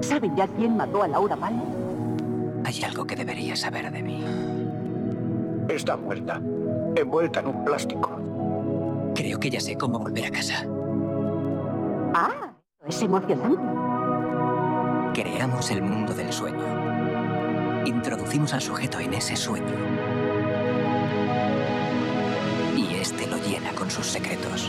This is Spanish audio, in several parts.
¿Saben ya quién mató a Laura Palmer? Hay algo que debería saber de mí. Está muerta, envuelta en un plástico. Creo que ya sé cómo volver a casa. Ah, es emocionante. Creamos el mundo del sueño. Introducimos al sujeto en ese sueño. Y este lo llena con sus secretos.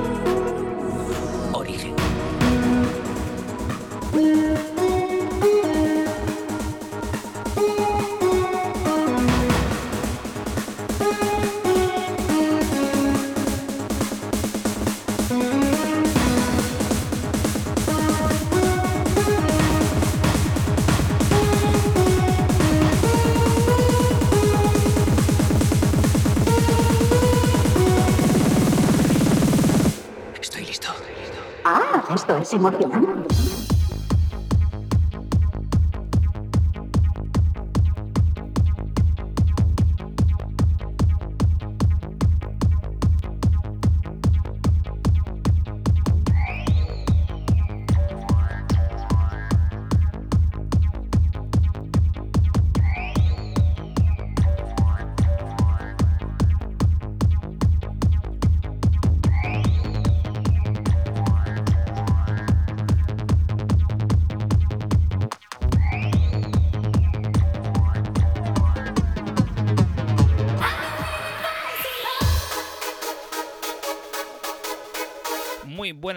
esto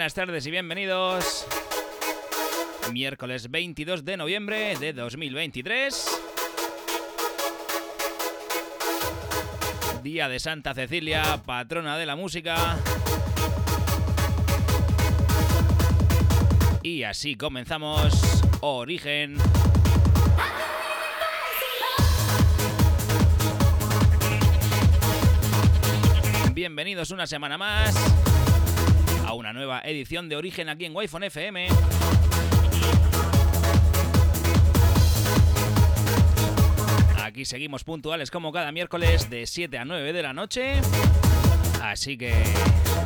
buenas tardes y bienvenidos. Miércoles 22 de noviembre de 2023. Día de Santa Cecilia, patrona de la música. Y así comenzamos Origen. Bienvenidos una semana más edición de Origen aquí en Wi-Fi FM. Aquí seguimos puntuales como cada miércoles de 7 a 9 de la noche. Así que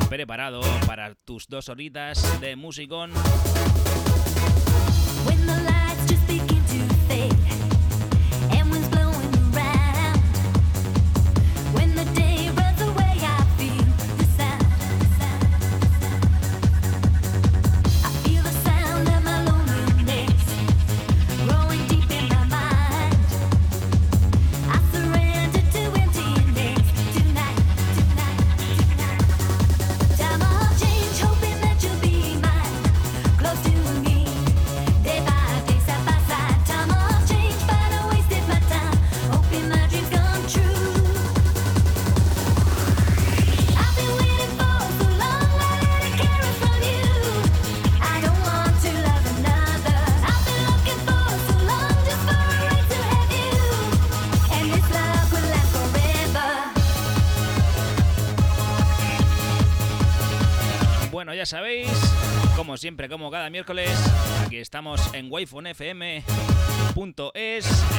preparado para tus dos horitas de musicón. Siempre, como cada miércoles, aquí estamos en wifonfm.es,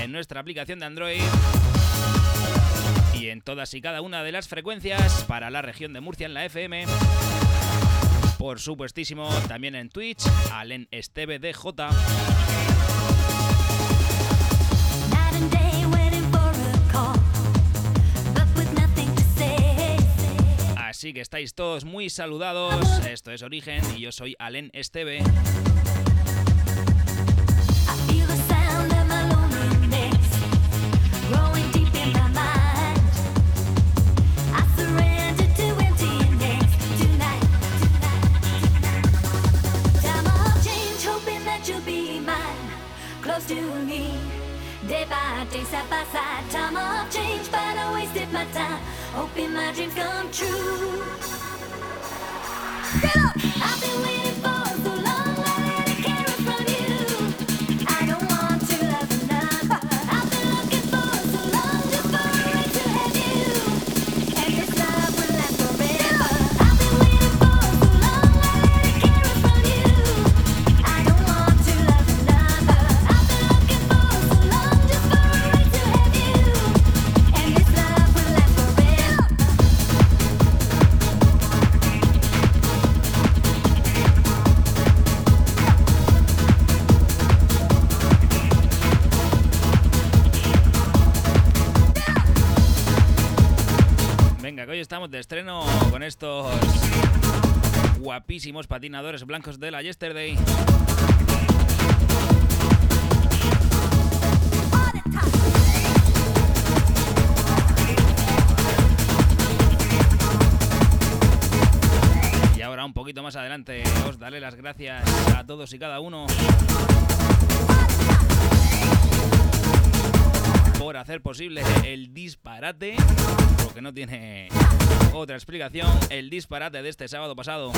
en nuestra aplicación de Android y en todas y cada una de las frecuencias para la región de Murcia en la FM. Por supuestísimo, también en Twitch, Alen Esteve DJ. Así que estáis todos muy saludados. Esto es Origen y yo soy Alen Esteve. Change, wasted my time, hoping my dreams come true. Get up! I've been waiting for estamos de estreno con estos guapísimos patinadores blancos de la Yesterday. Y ahora un poquito más adelante os daré las gracias a todos y cada uno por hacer posible el disparate, porque no tiene otra explicación, el disparate de este sábado pasado.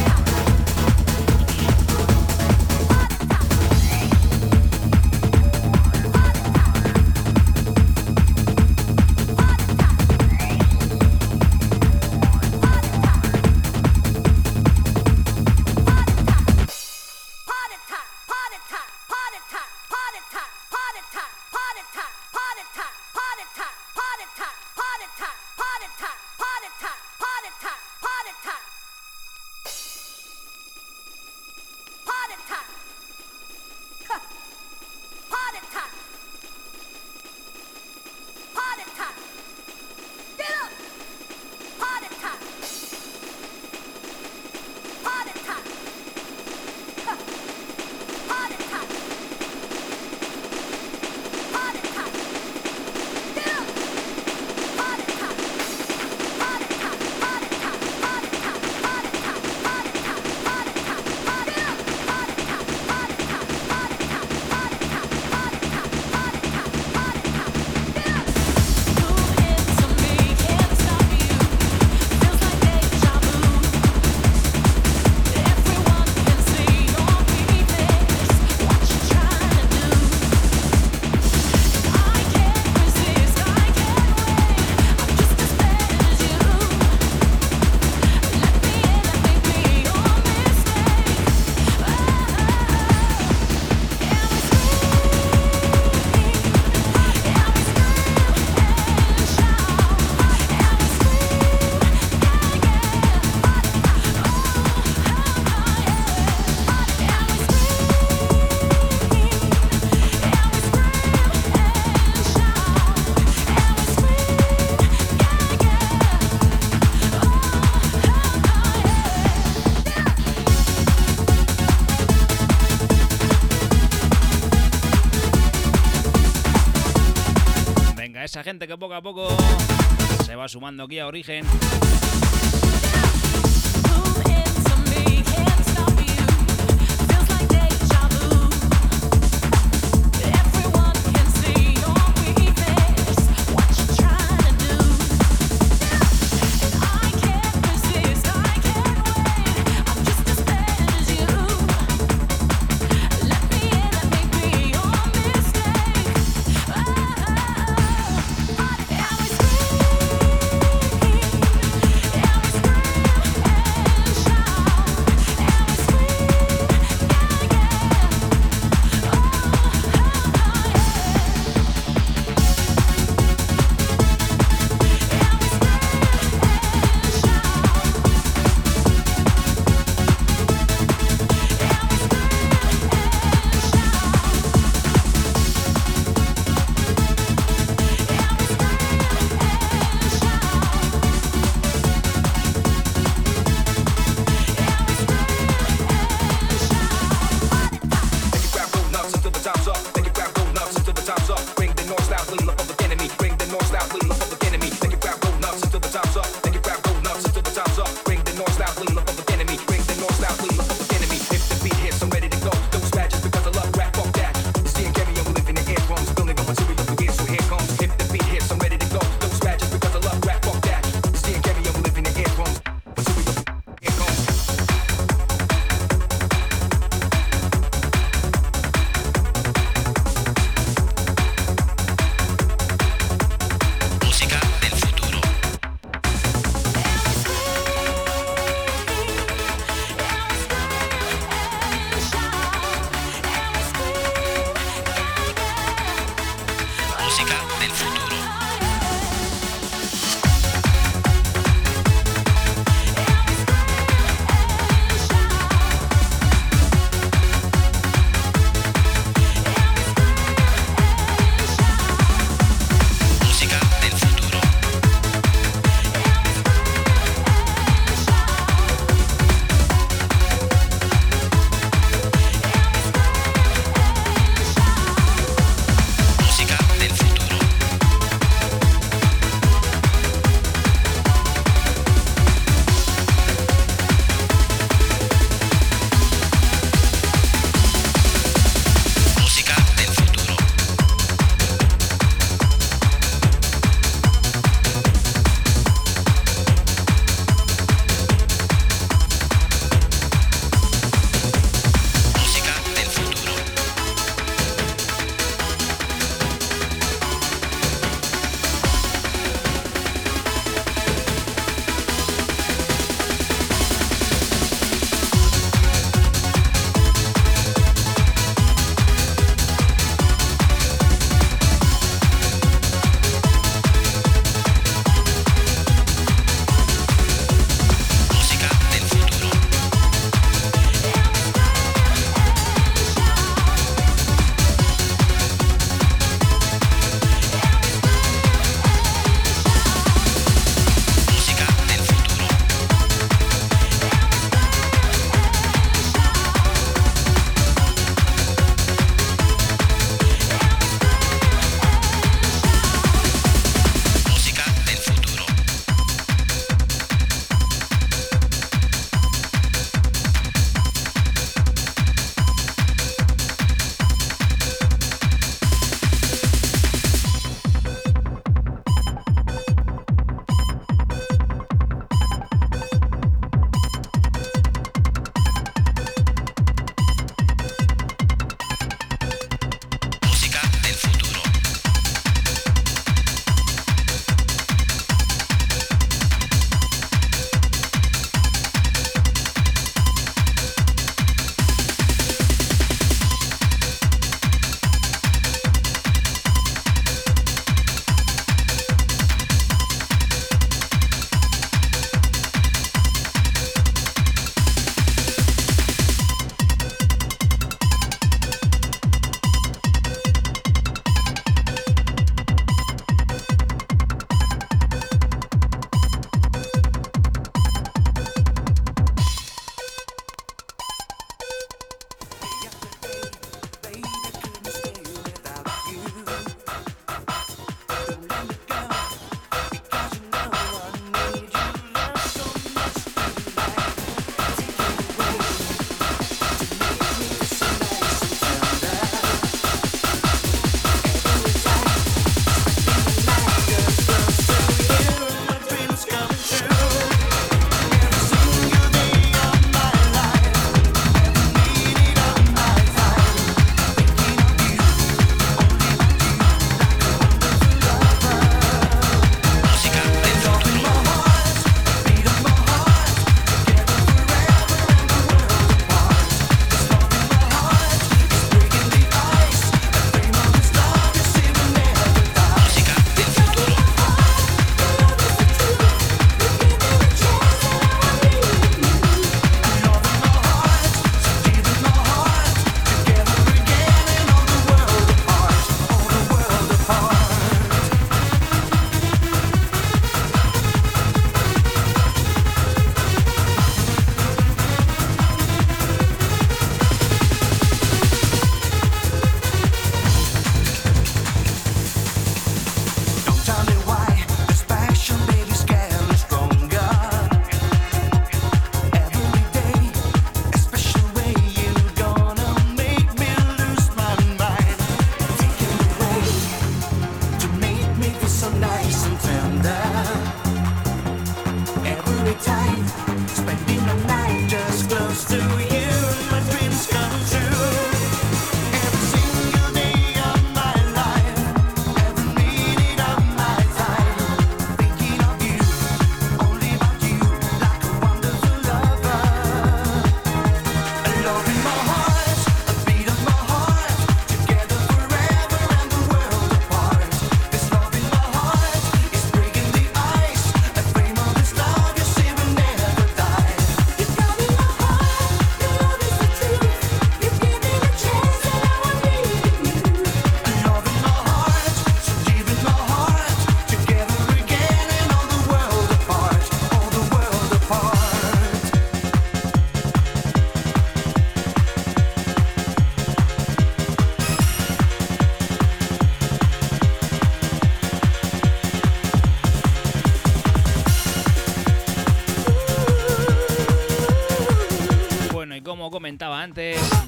gente que poco a poco se va sumando aquí a Origen.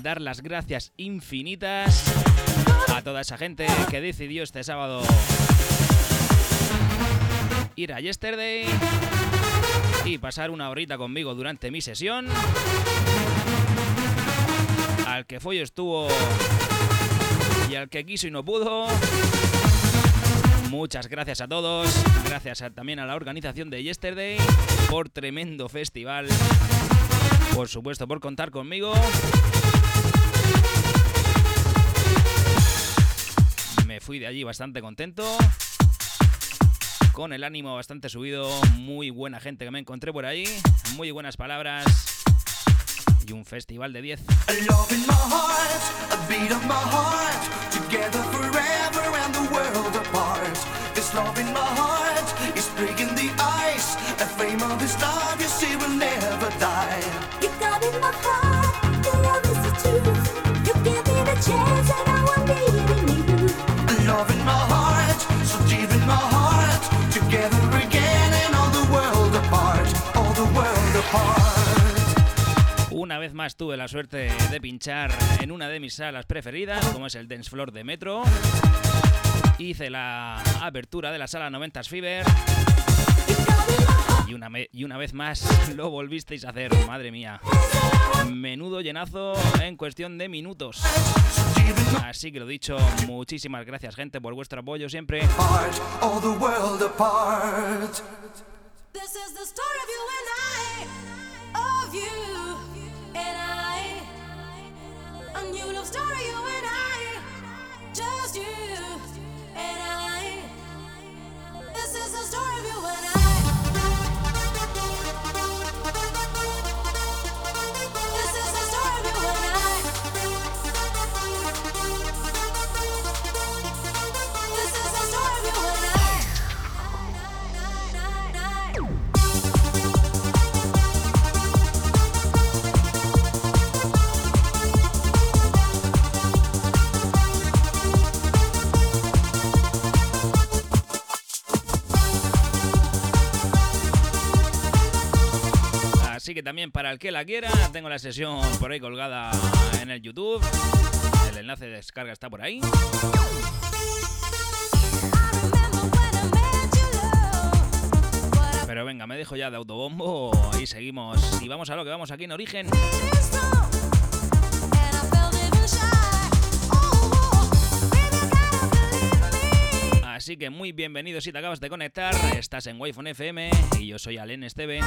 Dar las gracias infinitas a toda esa gente que decidió este sábado ir a Yesterday y pasar una horita conmigo durante mi sesión. Al que fue y estuvo y al que quiso y no pudo. Muchas gracias a todos, gracias también a la organización de Yesterday por tremendo festival, por supuesto por contar conmigo. Fui de allí bastante contento, con el ánimo bastante subido, muy buena gente que me encontré por ahí, muy buenas palabras y un festival de 10. A love in my heart, a beat of my heart, together forever and the world apart. This love in my heart is breaking the ice. A flame of this love you see will never die. You got in my heart, the love is the truth. You give me the chance and I want needing Una vez más tuve la suerte de pinchar en una de mis salas preferidas, como es el Dance Floor de Metro. Hice la apertura de la sala 90s Fever y una, y una vez más lo volvisteis a hacer, madre mía. Menudo llenazo en cuestión de minutos. Así que lo dicho, muchísimas gracias gente por vuestro apoyo siempre. Apart, también para el que la quiera, tengo la sesión por ahí colgada en el YouTube. El enlace de descarga está por ahí. Pero venga, me dejo ya de autobombo y seguimos. Y vamos a lo que vamos aquí en Origen. Así que muy bienvenido si te acabas de conectar. Estás en Wi-Fi FM y yo soy Alen Esteve.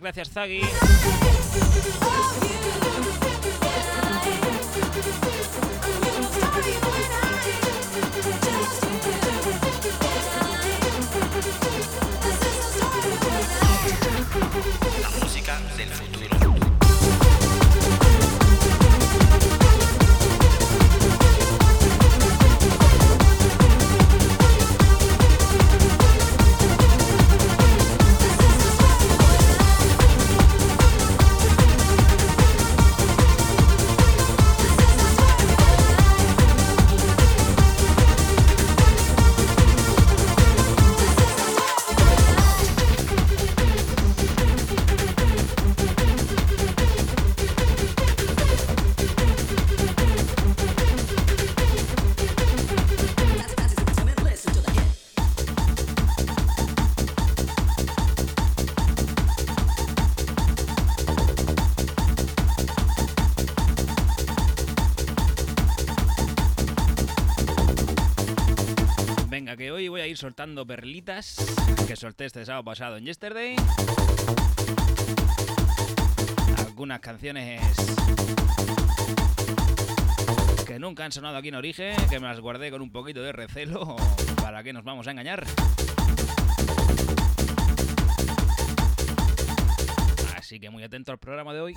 Gracias, Zaggy. Soltando perlitas que solté este sábado pasado en Yesterday. Algunas canciones que nunca han sonado aquí en Origen, que me las guardé con un poquito de recelo. ¿Para qué nos vamos a engañar? Así que muy atento al programa de hoy.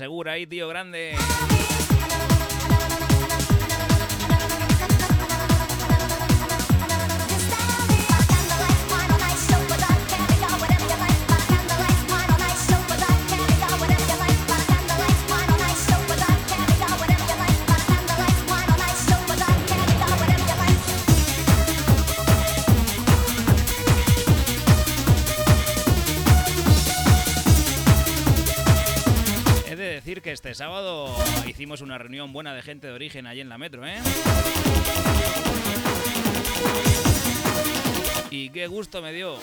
Ese seguro ahí, tío grande. Hicimos una reunión buena de gente de origen allí en la metro, ¿eh? Y qué gusto me dio.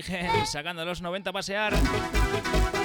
Origen, sacando los 90 a pasear.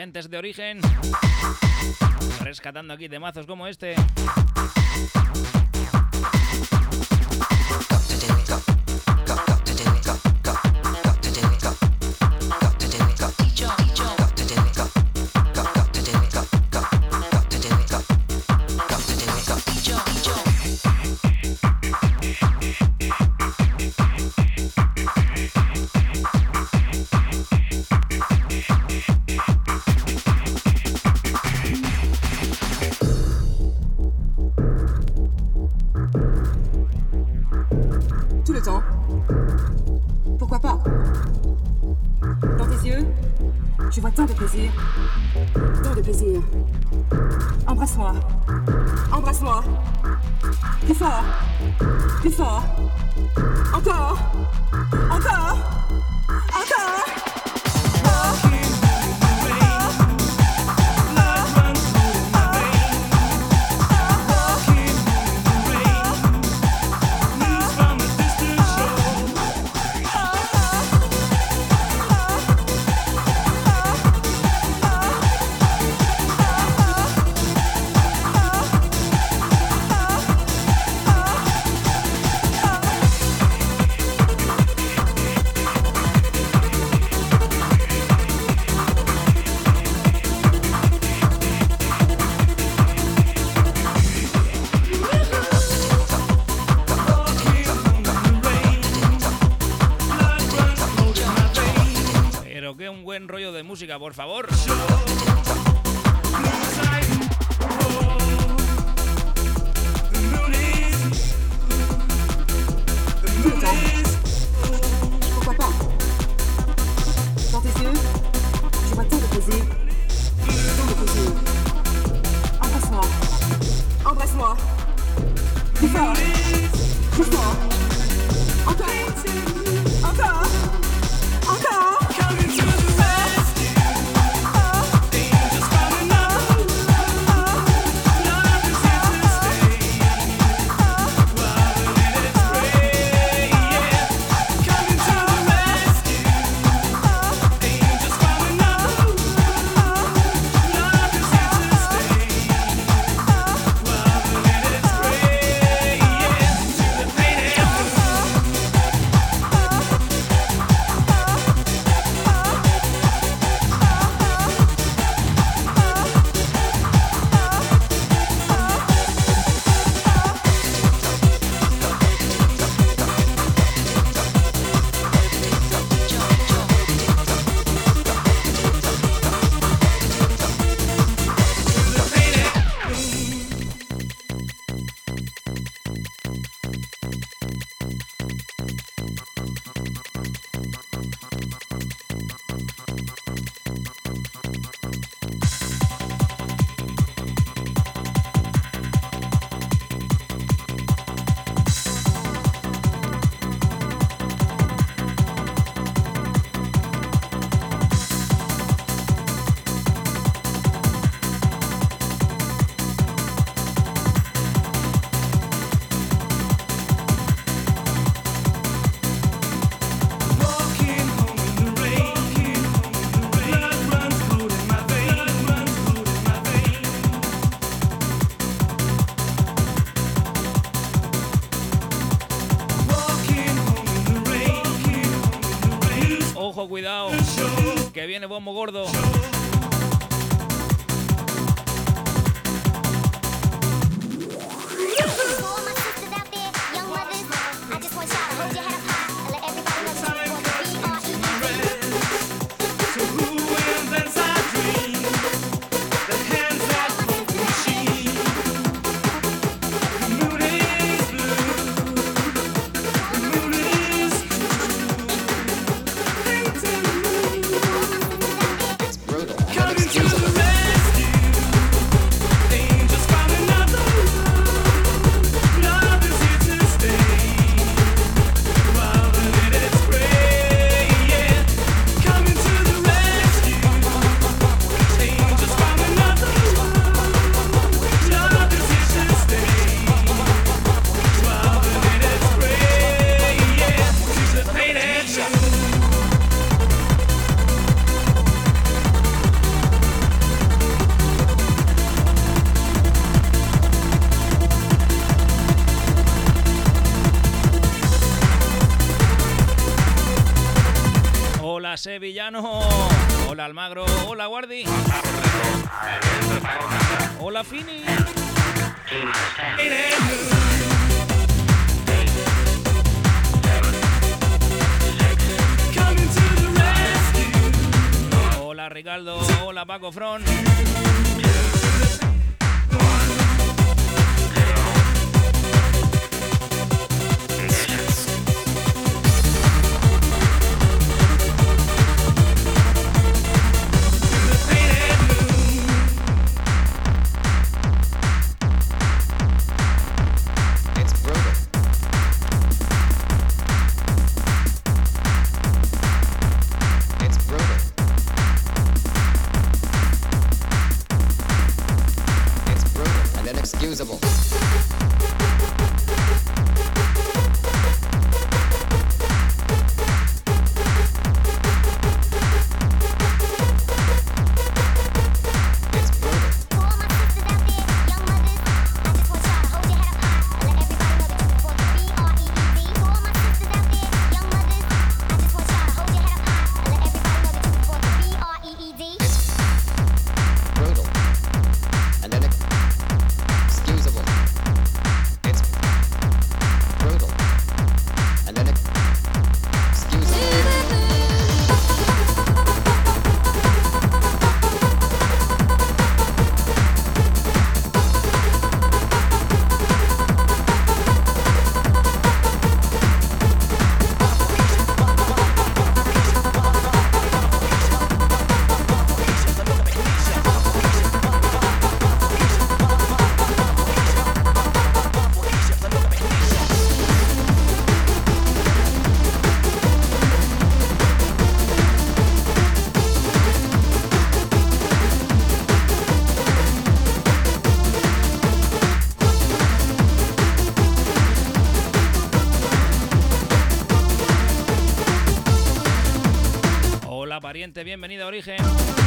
Gentes de origen. Rescatando aquí de mazos como este. soir. Plus fort. Plus fort. Encore. por favor. como gordo. Hola, Guardi. Hola, Fini. Hola, Ricardo. Hola, Paco Front. Bienvenida a Origen.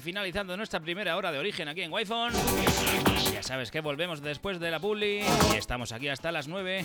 finalizando nuestra primera hora de origen aquí en Wi-Fi. Ya sabes que volvemos después de la bully y estamos aquí hasta las 9.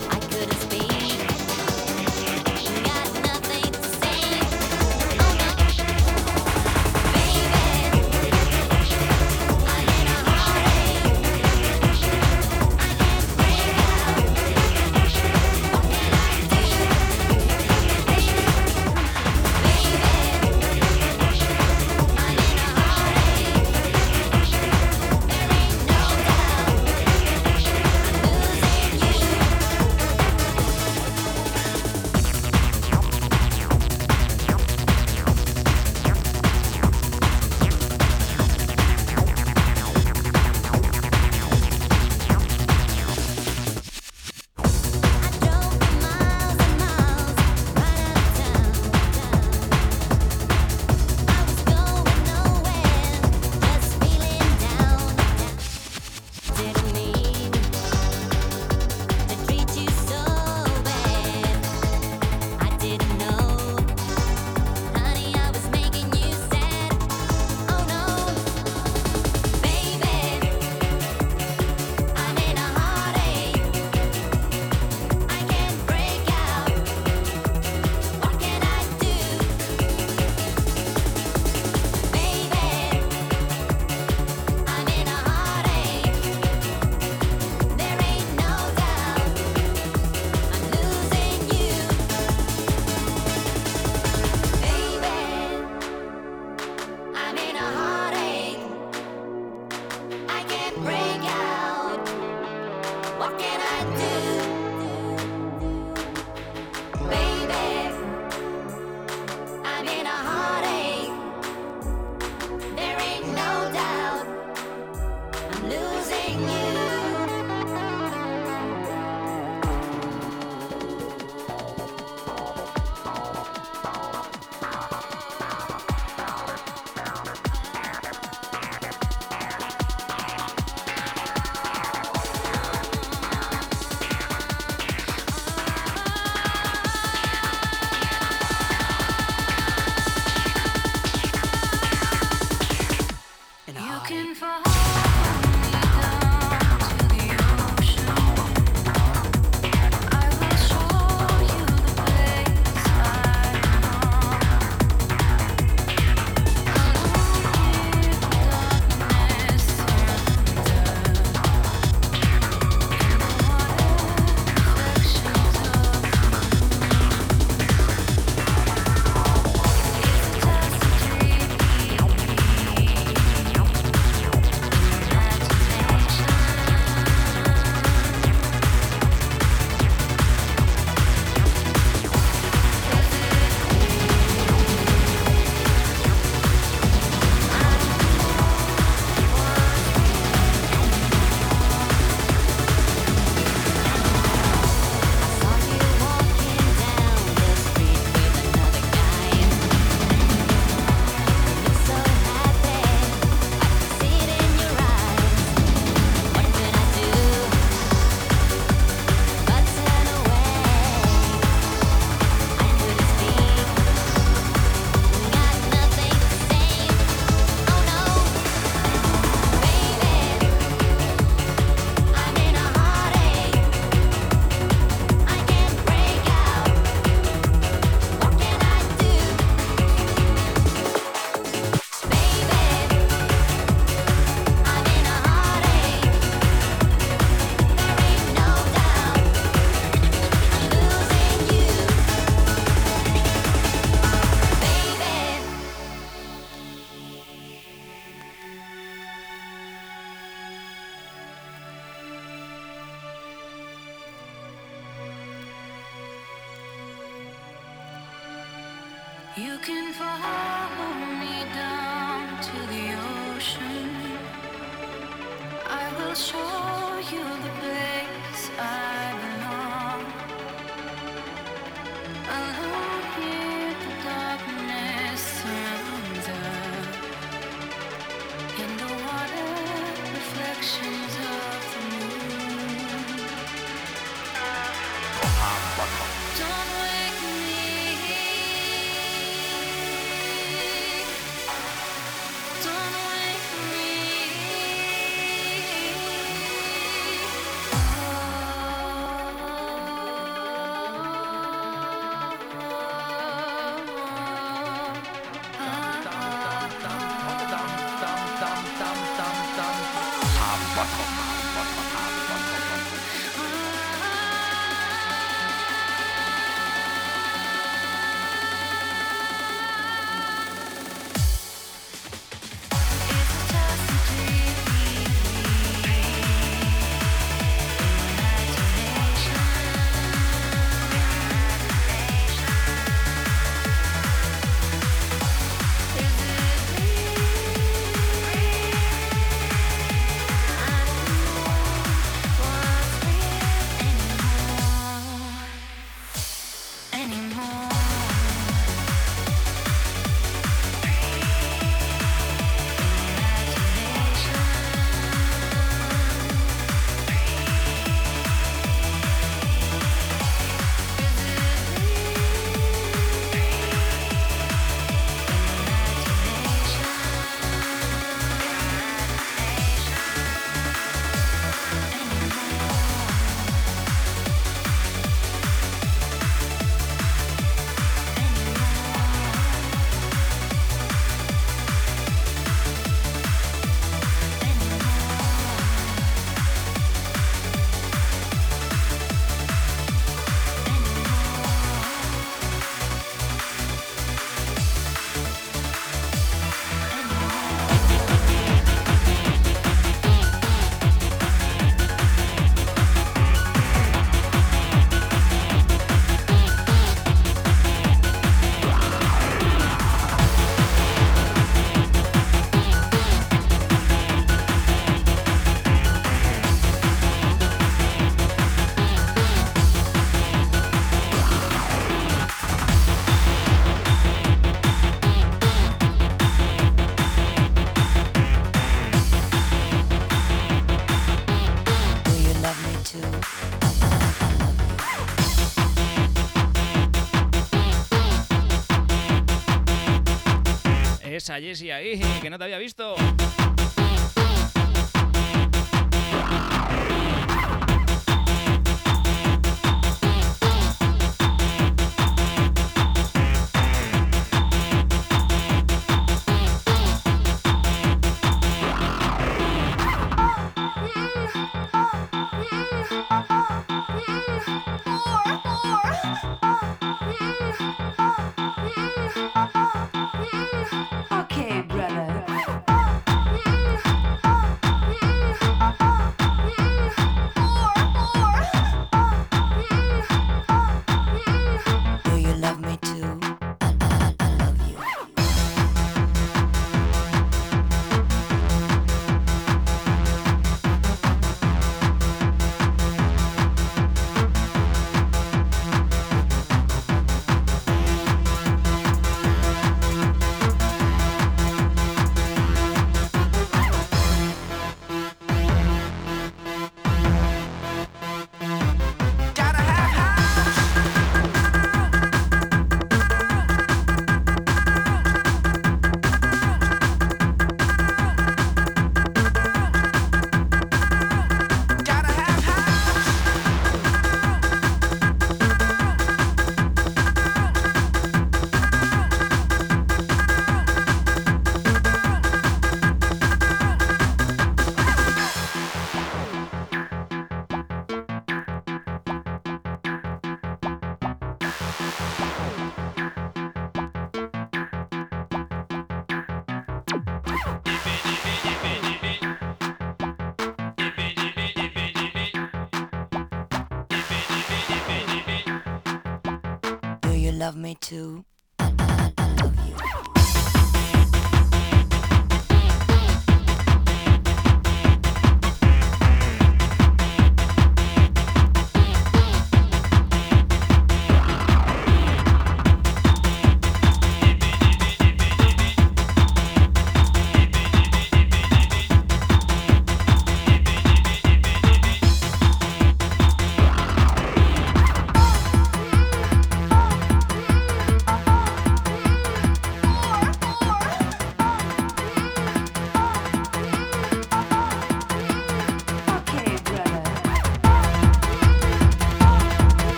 Esa Jessie ahí, que no te había visto.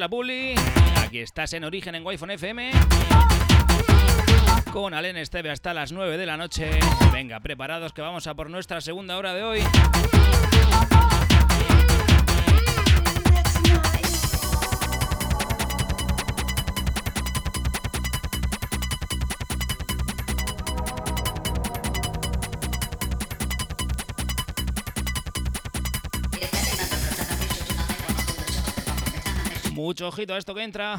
La bully. Aquí estás en Origen en Wi-Fi FM. Con Alen Esteve hasta las 9 de la noche. Venga, preparados que vamos a por nuestra segunda hora de hoy. Mucho ojito a esto que entra.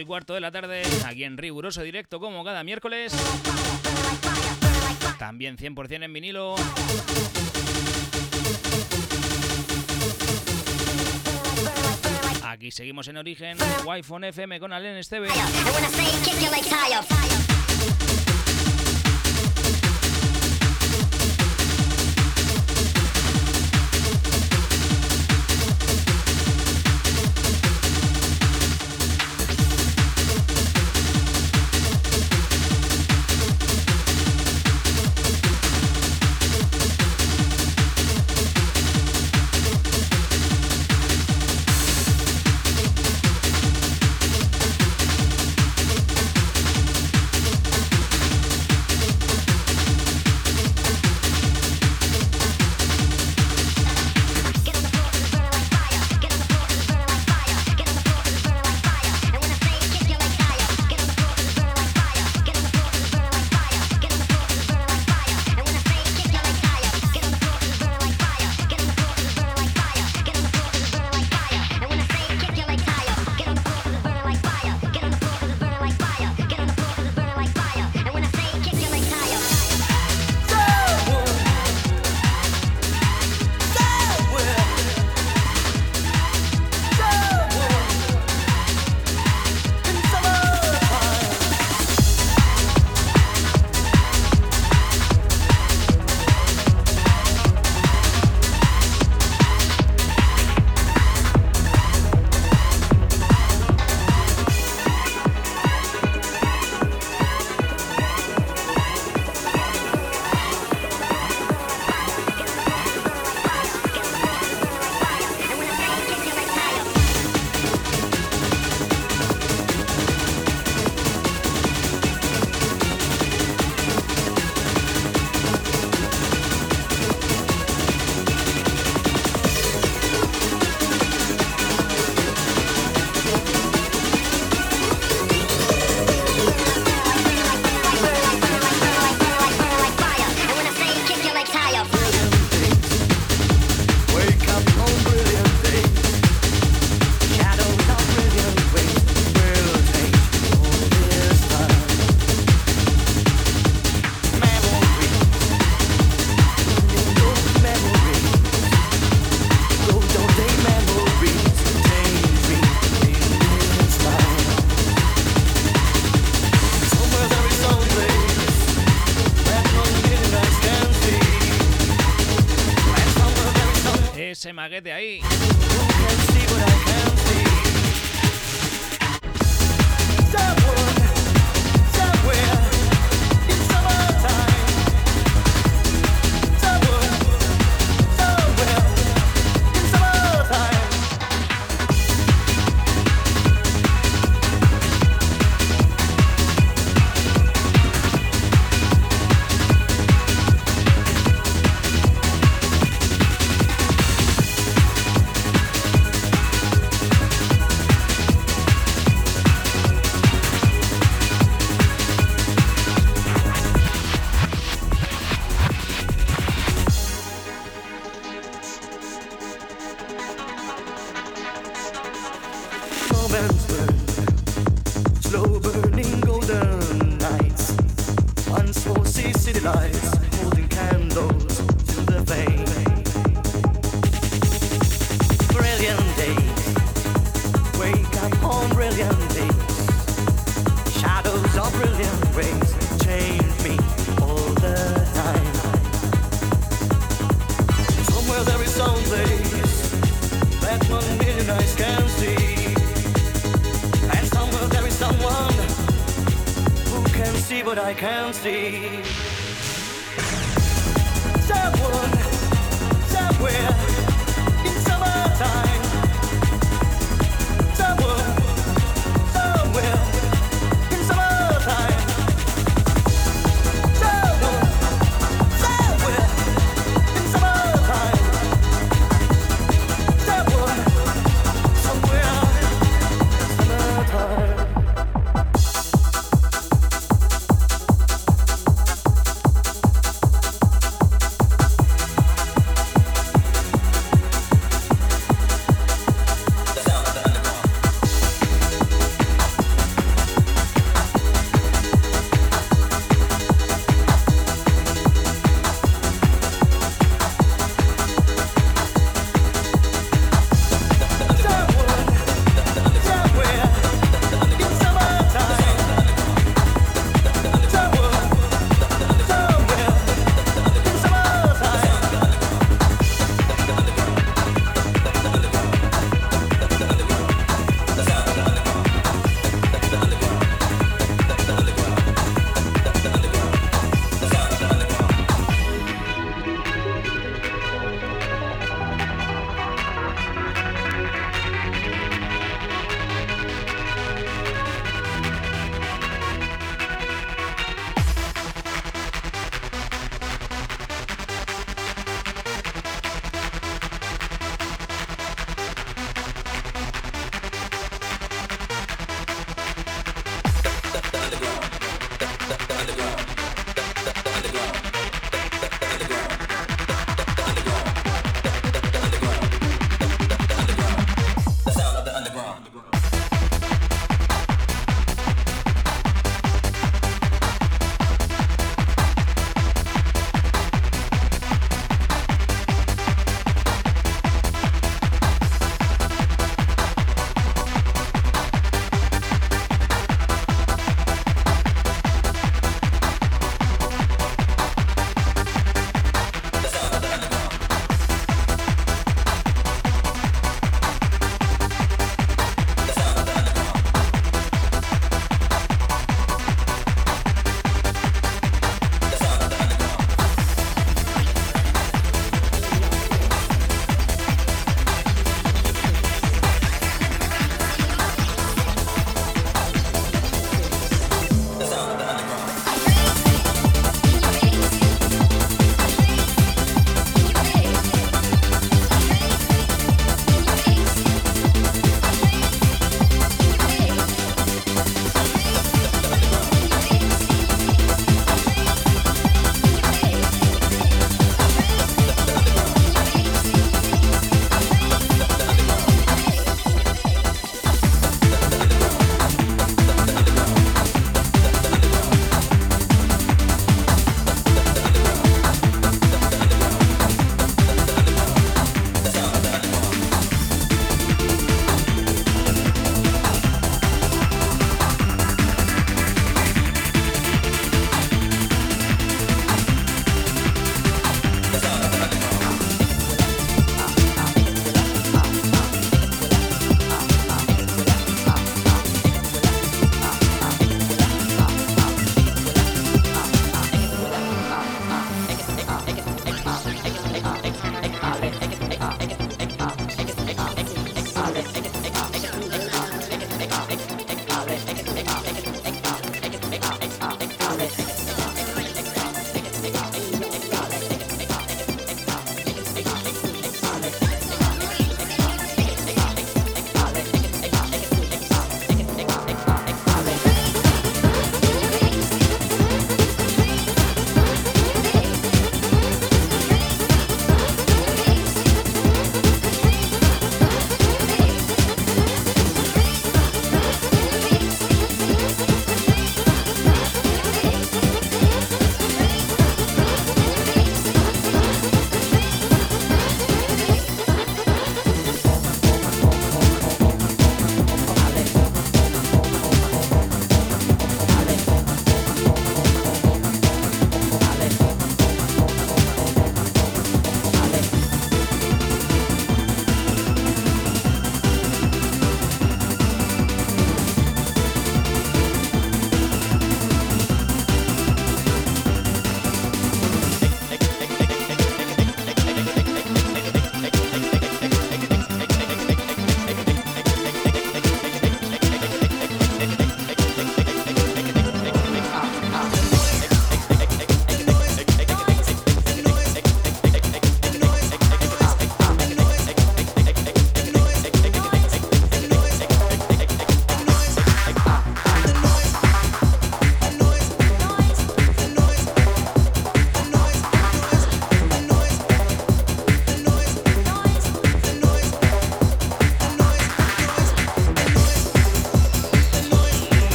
Y cuarto de la tarde, aquí en riguroso directo como cada miércoles. También 100% en vinilo. Aquí seguimos en origen, Wi-Fi FM con Alen Esteve. Ese maguete ahí. City lights, holding candles to the flame. Brilliant days, wake up on brilliant days. Shadows of brilliant me all the time. Somewhere there is some place that eyes can see. And somewhere there is someone who can see what I can see. Somewhere, in summertime.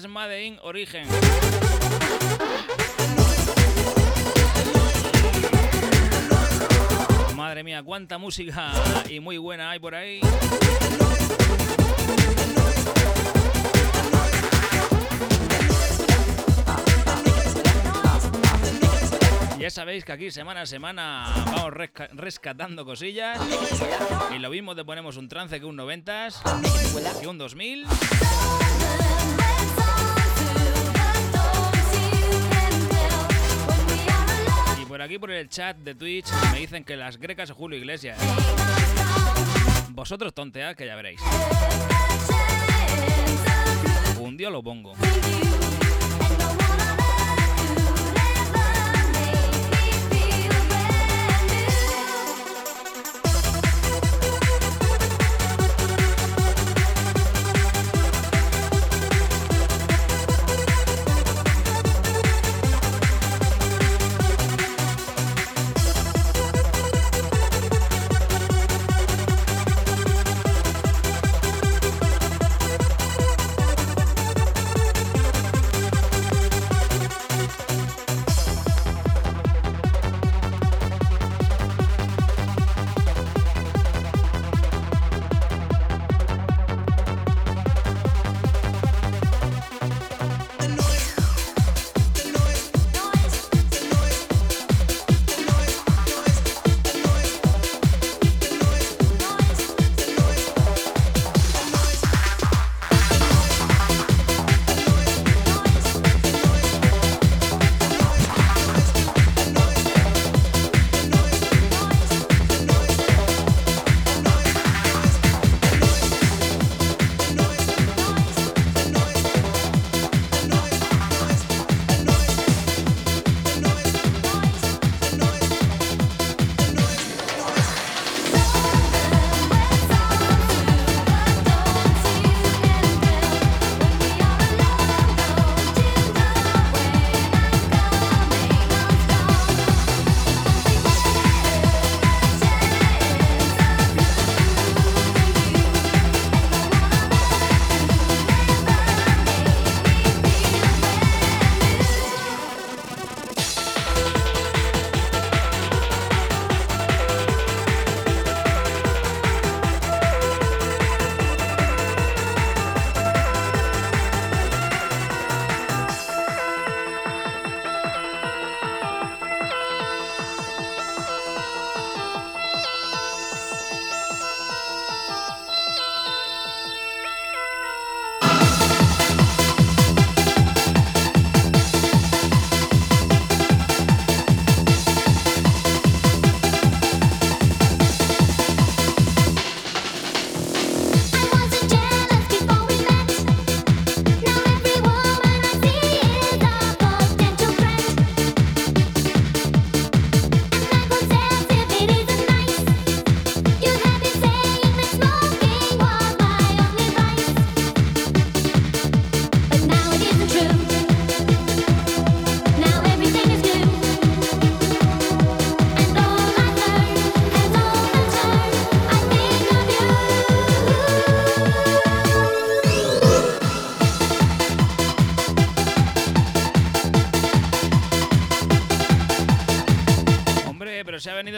Rescates Made in Origen. Madre mía, cuánta música y muy buena hay por ahí. Ya sabéis que aquí semana a semana vamos resca- rescatando cosillas. Y lo mismo te ponemos un trance que un 90s, que un 2000. Por aquí por el chat de Twitch me dicen que las grecas Julio Iglesias. Vosotros tontead que ya veréis. Un día lo pongo.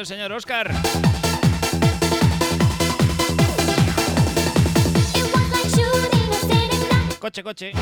El señor Oscar. Coche, coche.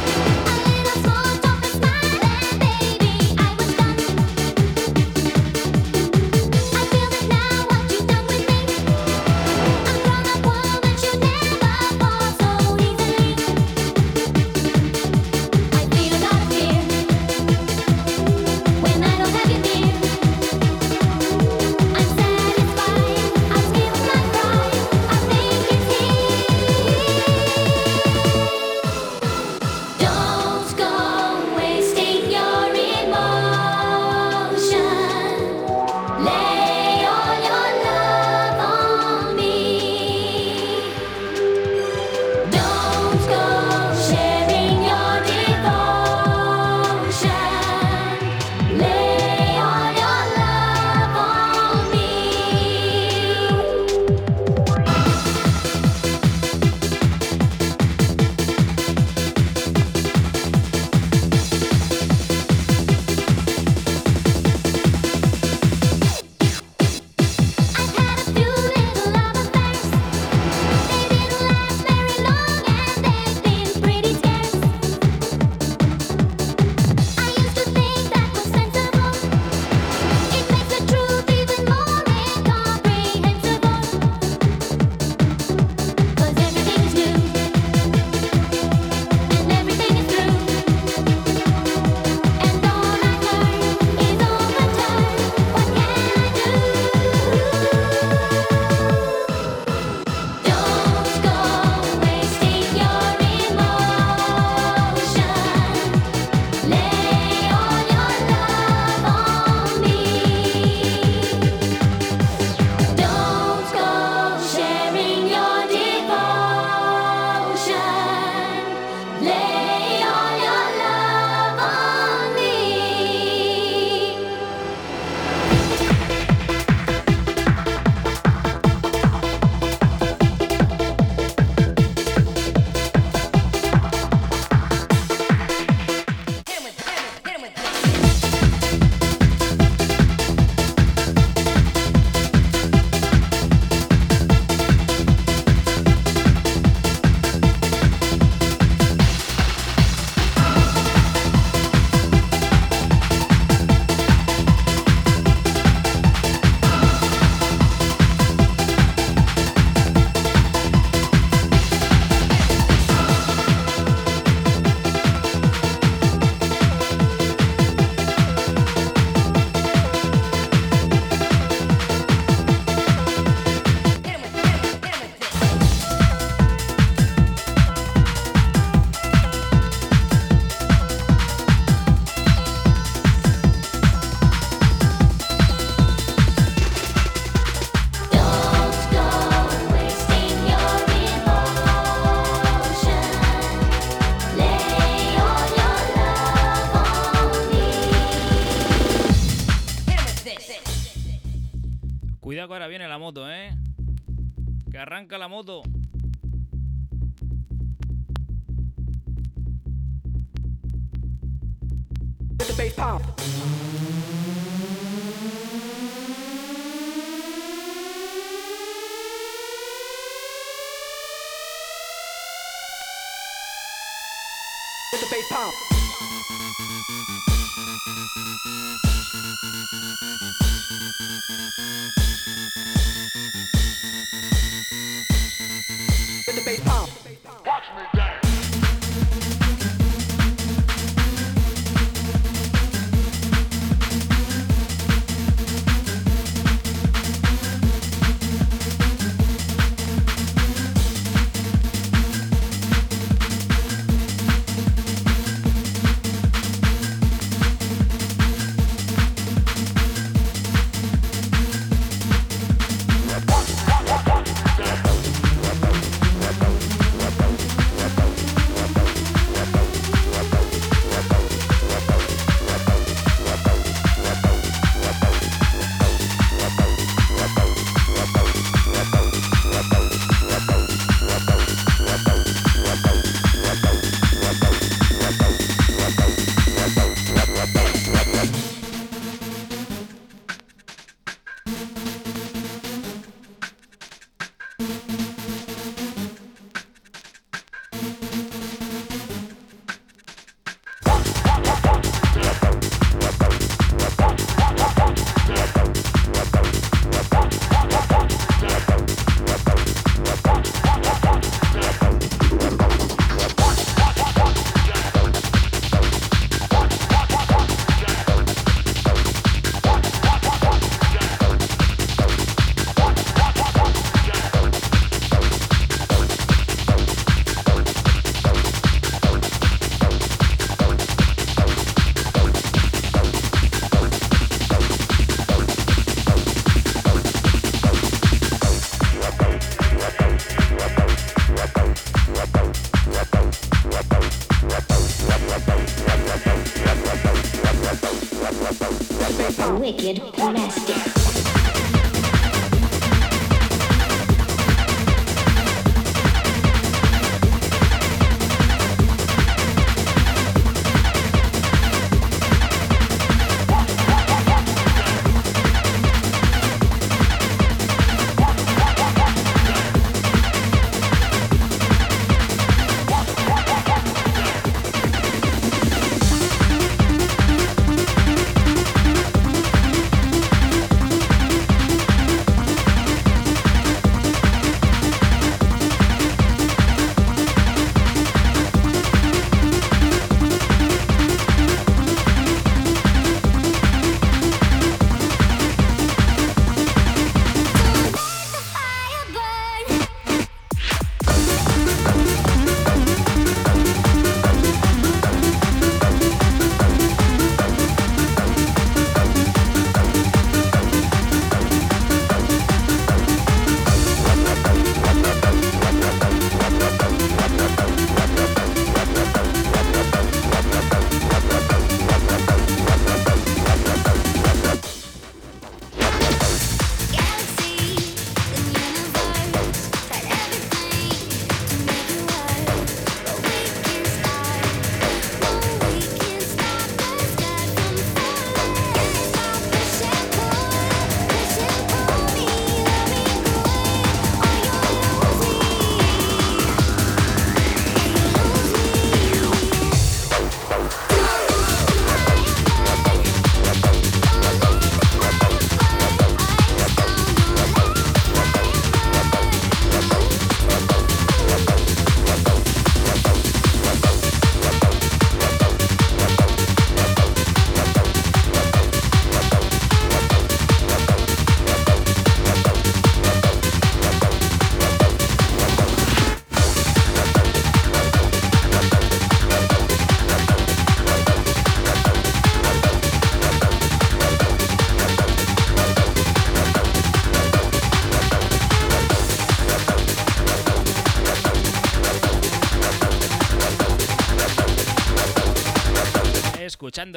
Arranca la moto.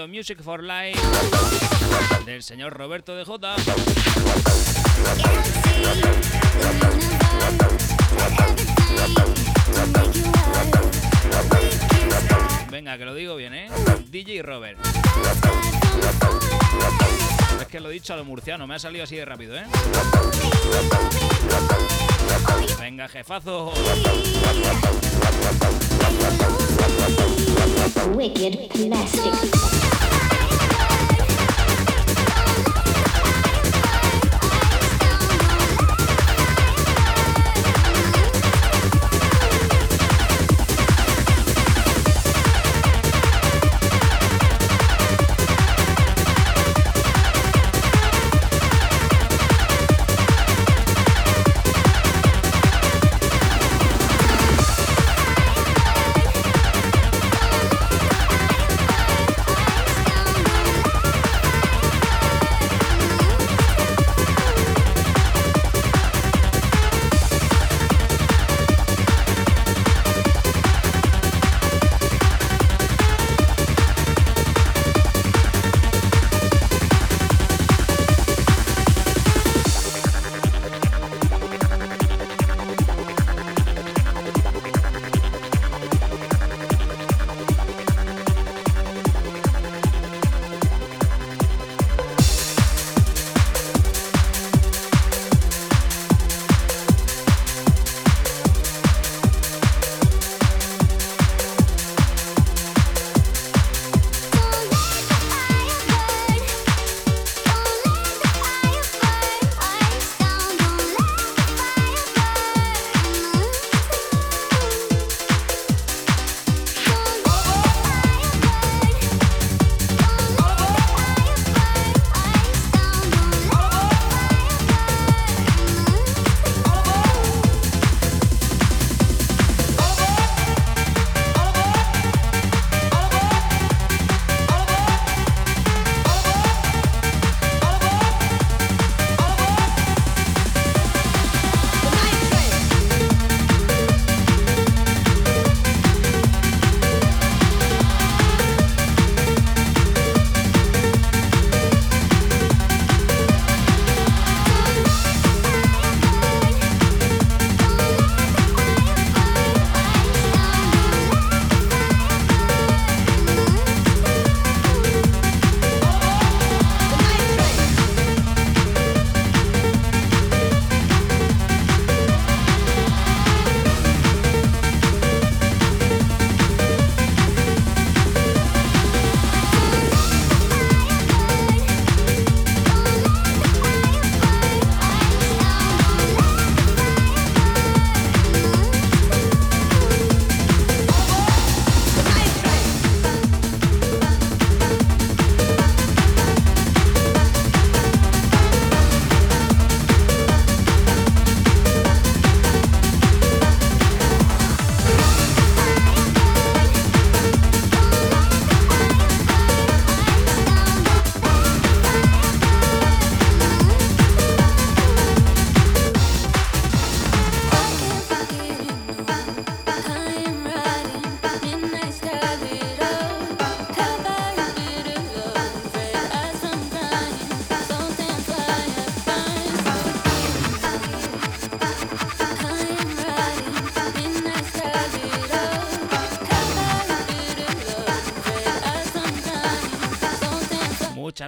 Music for Life del señor Roberto de Jota. Venga, que lo digo bien, ¿eh? DJ Robert. Es que lo he dicho a lo murciano, me ha salido así de rápido, ¿eh? Venga, jefazo. Wicked plastic.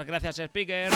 Gracias, Speaker.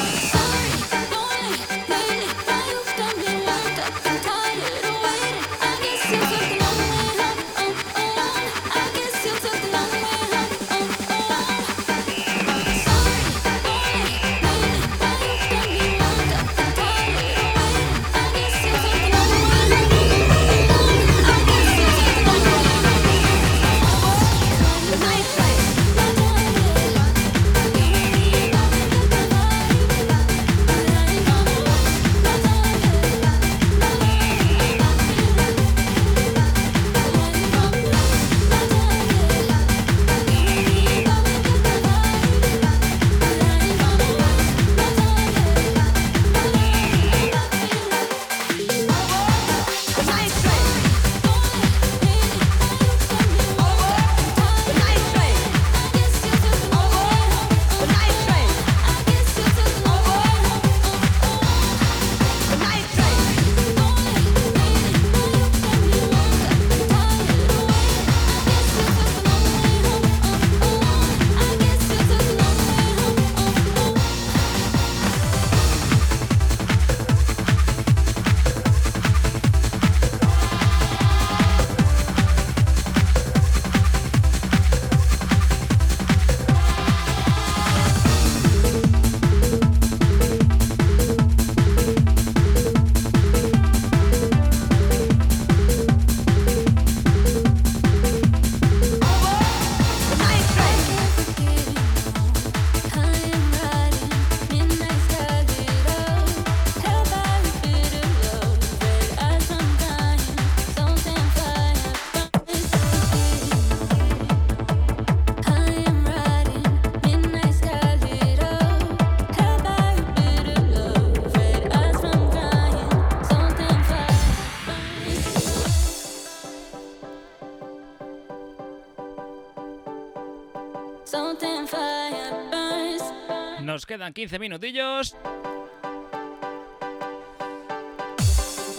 quedan 15 minutillos.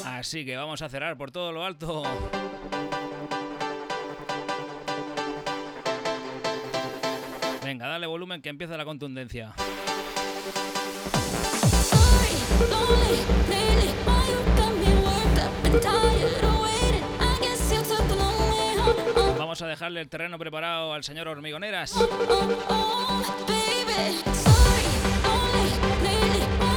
Así que vamos a cerrar por todo lo alto. Venga, dale volumen que empieza la contundencia. Vamos a dejarle el terreno preparado al señor Hormigoneras. Oh, oh, lightning.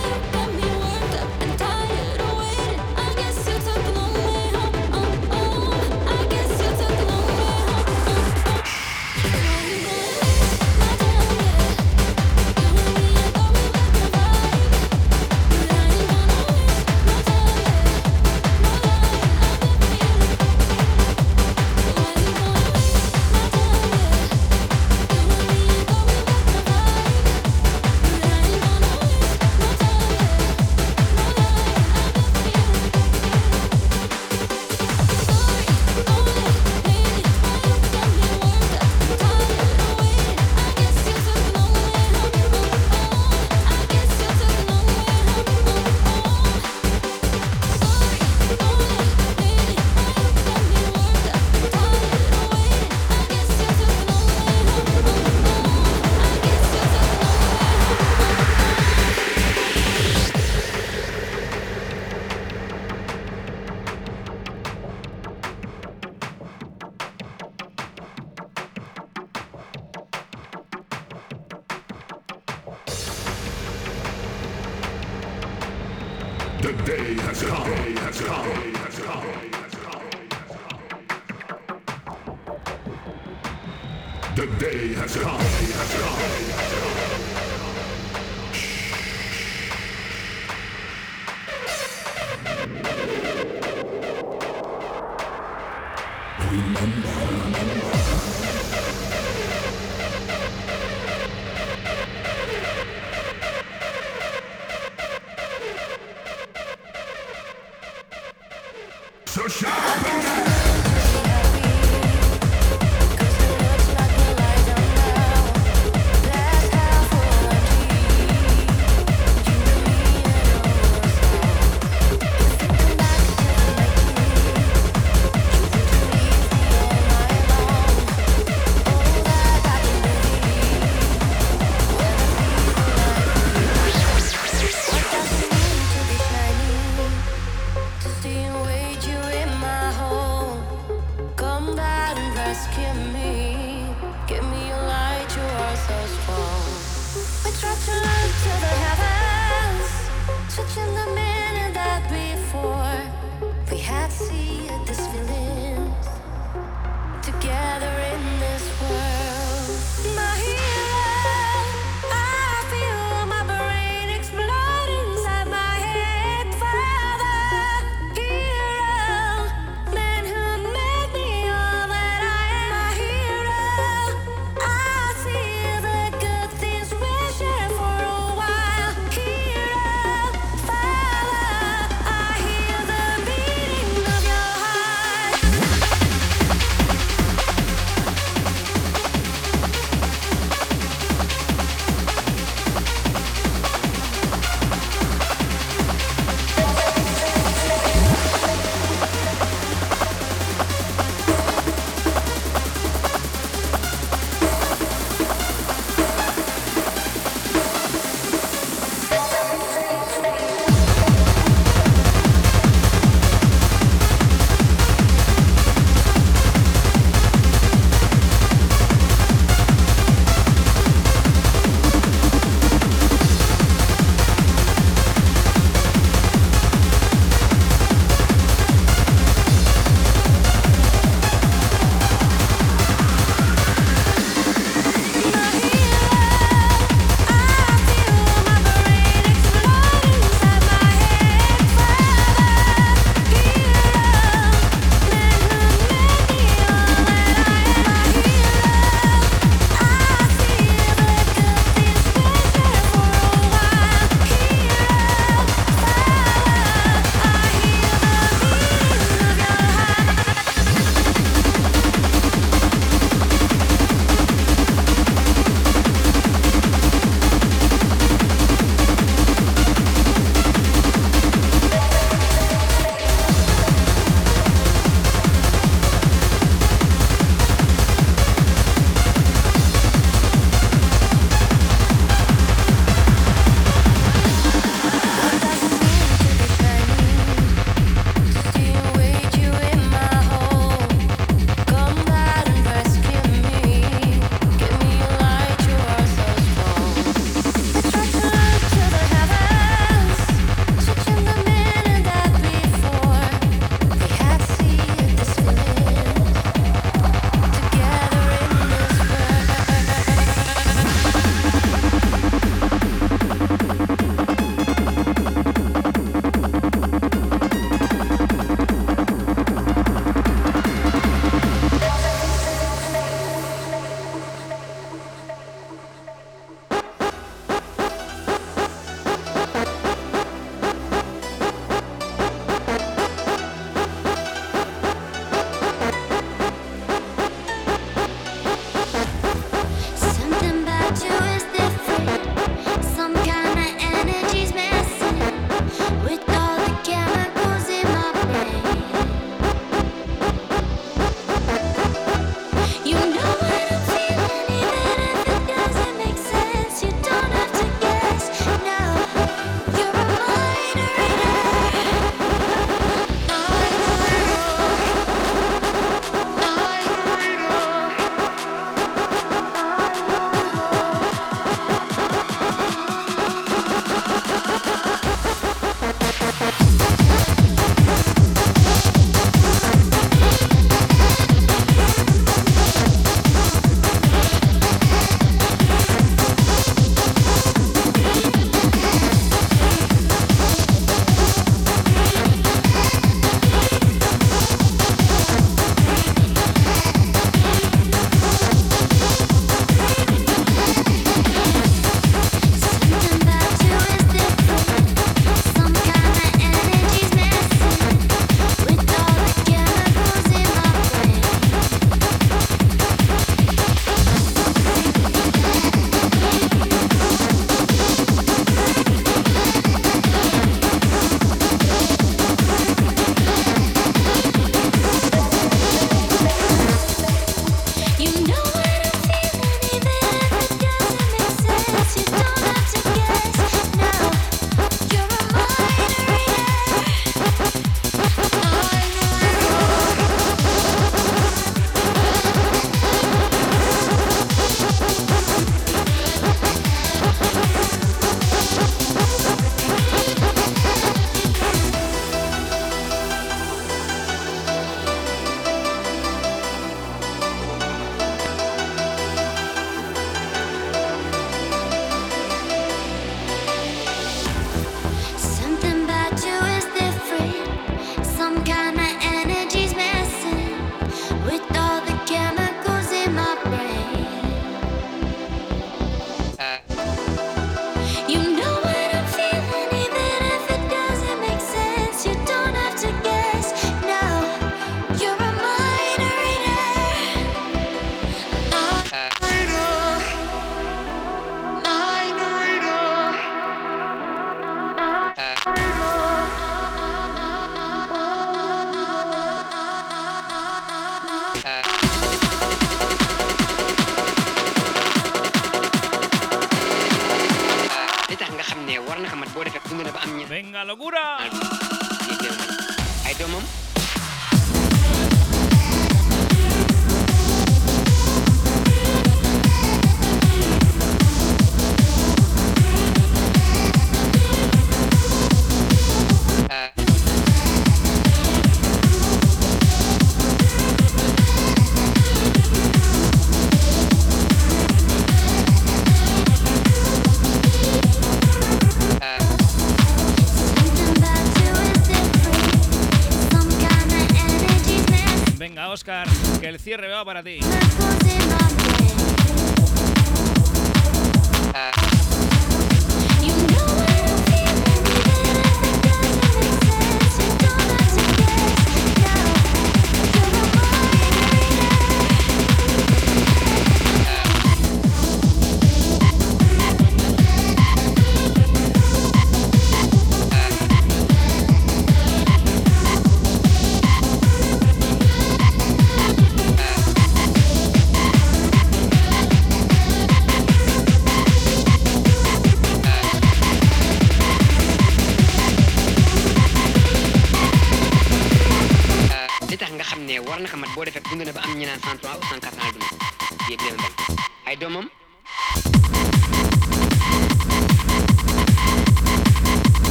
Cierre va para ti.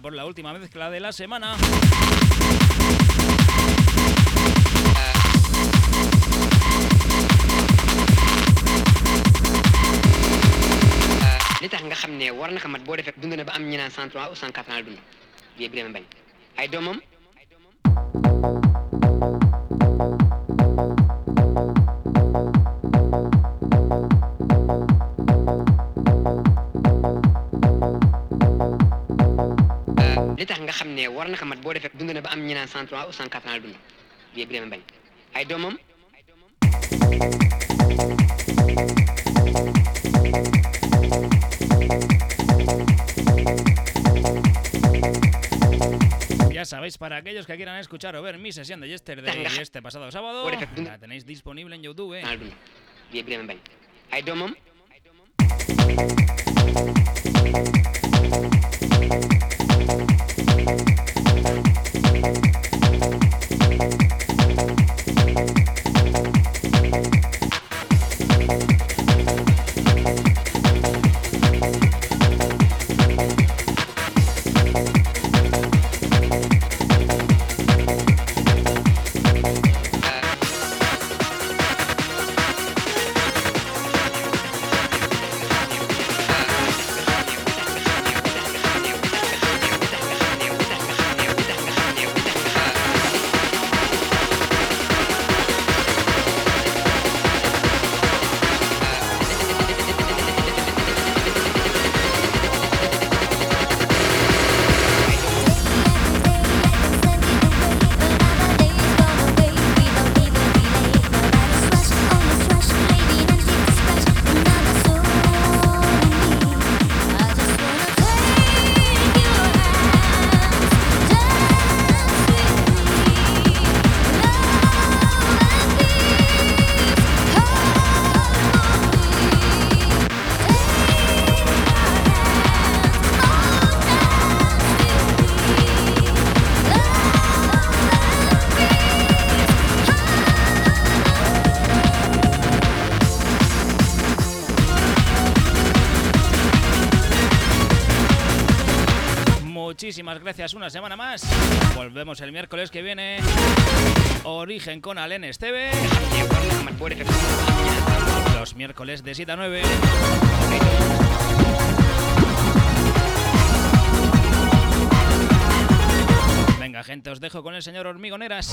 Por la última mezcla de la semana. li tax nga xam ne war na boo defee dund na ba am ñu naan 103 ou 104 ans dund yéeg leen bañ ay doomam 103 ou 104 ans dund yéeg leen bañ ay doomam Ya sabéis, para aquellos que quieran escuchar o ver mi sesión de Yesterday Venga. este pasado sábado, la tenéis disponible en YouTube. ans thank you gracias una semana más. Volvemos el miércoles que viene. Origen con Alen Esteve. Los miércoles de 7 a 9. Venga, gente, os dejo con el señor Hormigoneras.